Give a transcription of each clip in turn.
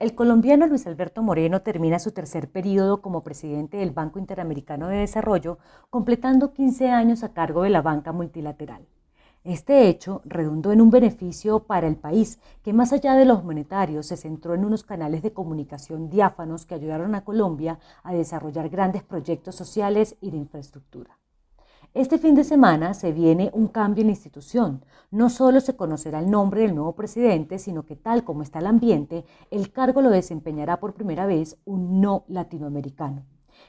El colombiano Luis Alberto Moreno termina su tercer periodo como presidente del Banco Interamericano de Desarrollo, completando 15 años a cargo de la banca multilateral. Este hecho redundó en un beneficio para el país que más allá de los monetarios se centró en unos canales de comunicación diáfanos que ayudaron a Colombia a desarrollar grandes proyectos sociales y de infraestructura. Este fin de semana se viene un cambio en la institución. No solo se conocerá el nombre del nuevo presidente, sino que tal como está el ambiente, el cargo lo desempeñará por primera vez un no latinoamericano.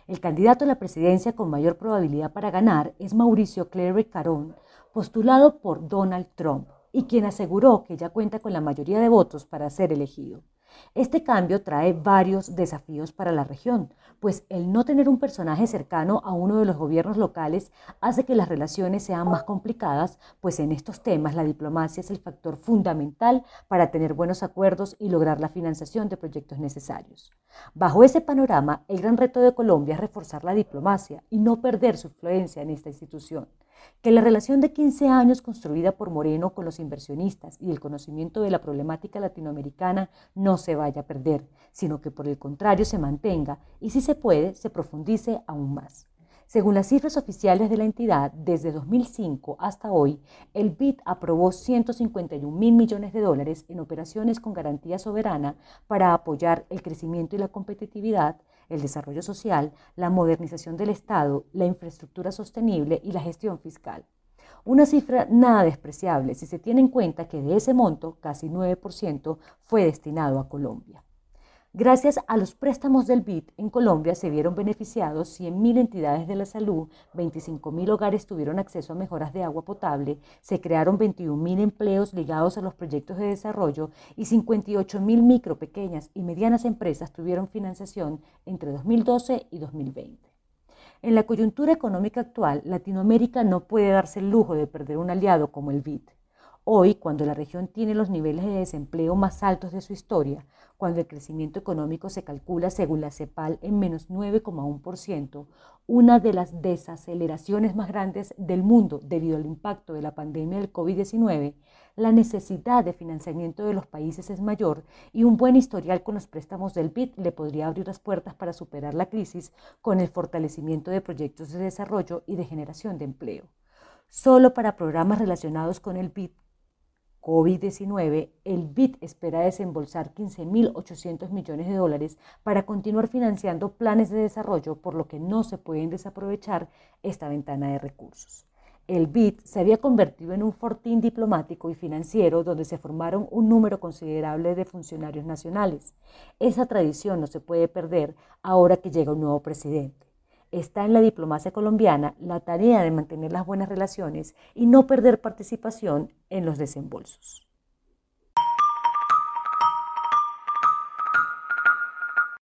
El candidato a la presidencia con mayor probabilidad para ganar es Mauricio Clery Carón, postulado por Donald Trump, y quien aseguró que ya cuenta con la mayoría de votos para ser elegido. Este cambio trae varios desafíos para la región, pues el no tener un personaje cercano a uno de los gobiernos locales hace que las relaciones sean más complicadas, pues en estos temas la diplomacia es el factor fundamental para tener buenos acuerdos y lograr la financiación de proyectos necesarios. Bajo ese panorama, el gran reto de Colombia es reforzar la diplomacia y no perder su influencia en esta institución. Que la relación de 15 años construida por Moreno con los inversionistas y el conocimiento de la problemática latinoamericana no se vaya a perder, sino que por el contrario se mantenga y si se puede, se profundice aún más. Según las cifras oficiales de la entidad, desde 2005 hasta hoy, el BID aprobó 151 mil millones de dólares en operaciones con garantía soberana para apoyar el crecimiento y la competitividad, el desarrollo social, la modernización del Estado, la infraestructura sostenible y la gestión fiscal. Una cifra nada despreciable si se tiene en cuenta que de ese monto, casi 9%, fue destinado a Colombia. Gracias a los préstamos del BID, en Colombia se vieron beneficiados 100.000 entidades de la salud, 25.000 hogares tuvieron acceso a mejoras de agua potable, se crearon 21.000 empleos ligados a los proyectos de desarrollo y 58.000 micro, pequeñas y medianas empresas tuvieron financiación entre 2012 y 2020. En la coyuntura económica actual, Latinoamérica no puede darse el lujo de perder un aliado como el BID. Hoy, cuando la región tiene los niveles de desempleo más altos de su historia, cuando el crecimiento económico se calcula según la CEPAL en menos 9,1%, una de las desaceleraciones más grandes del mundo debido al impacto de la pandemia del COVID-19, la necesidad de financiamiento de los países es mayor y un buen historial con los préstamos del BID le podría abrir las puertas para superar la crisis con el fortalecimiento de proyectos de desarrollo y de generación de empleo. Solo para programas relacionados con el BID COVID-19, el BID espera desembolsar 15.800 millones de dólares para continuar financiando planes de desarrollo, por lo que no se pueden desaprovechar esta ventana de recursos. El BID se había convertido en un fortín diplomático y financiero donde se formaron un número considerable de funcionarios nacionales. Esa tradición no se puede perder ahora que llega un nuevo presidente está en la diplomacia colombiana la tarea de mantener las buenas relaciones y no perder participación en los desembolsos.